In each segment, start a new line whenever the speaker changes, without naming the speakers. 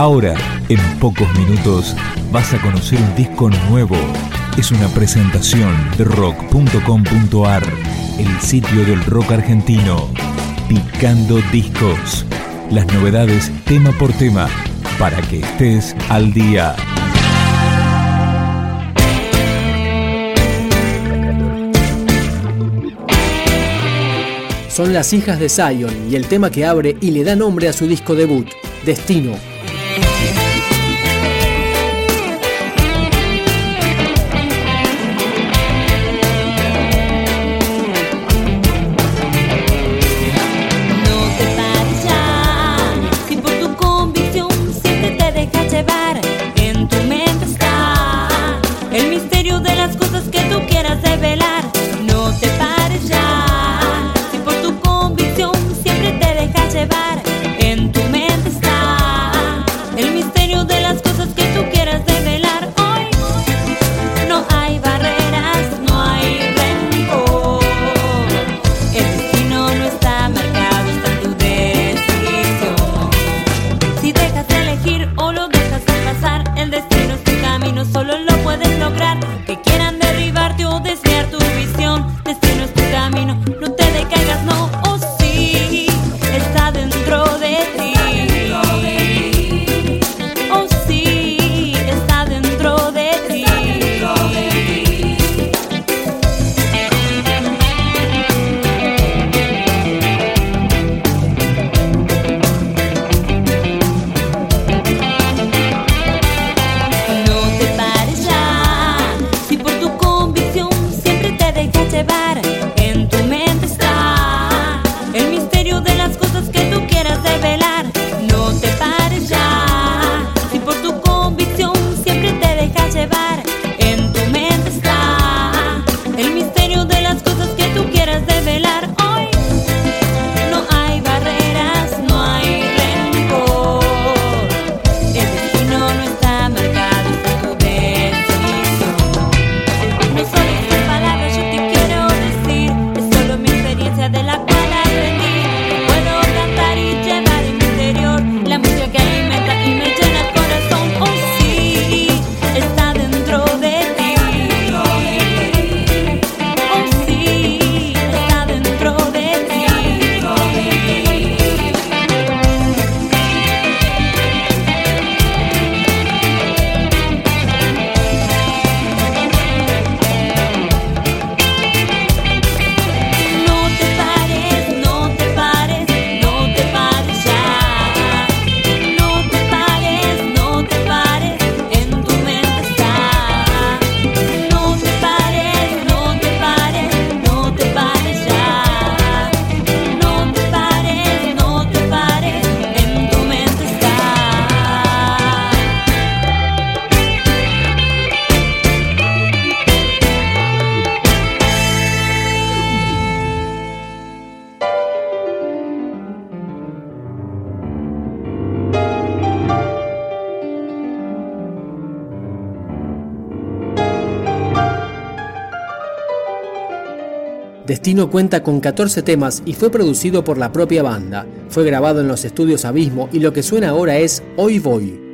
Ahora, en pocos minutos, vas a conocer un disco nuevo. Es una presentación de rock.com.ar, el sitio del rock argentino. Picando discos. Las novedades tema por tema, para que estés al día.
Son las hijas de Zion y el tema que abre y le da nombre a su disco debut, Destino. Thank you. para. Destino cuenta con 14 temas y fue producido por la propia banda. Fue grabado en los estudios Abismo y lo que suena ahora es Hoy Voy.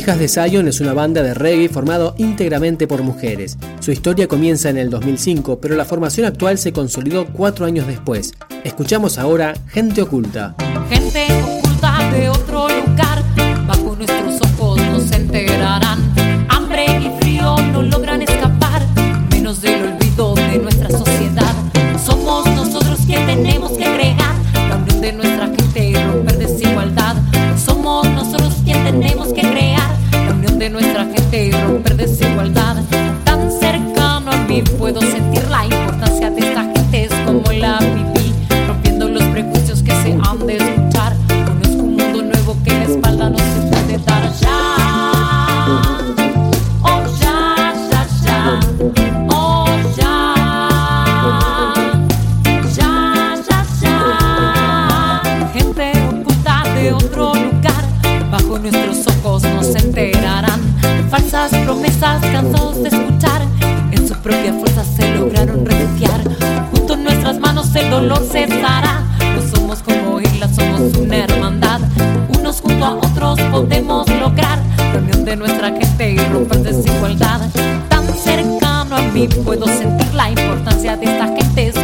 Hijas de Zion es una banda de reggae formado íntegramente por mujeres. Su historia comienza en el 2005, pero la formación actual se consolidó cuatro años después. Escuchamos ahora Gente Oculta.
Gente oculta de otro lugar saber estar quem peso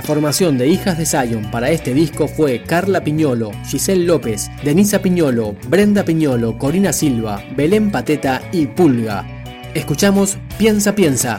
La
formación de Hijas de Zion para este disco fue Carla Piñolo, Giselle López, Denisa Piñolo, Brenda Piñolo, Corina Silva, Belén Pateta y Pulga. Escuchamos Piensa, piensa.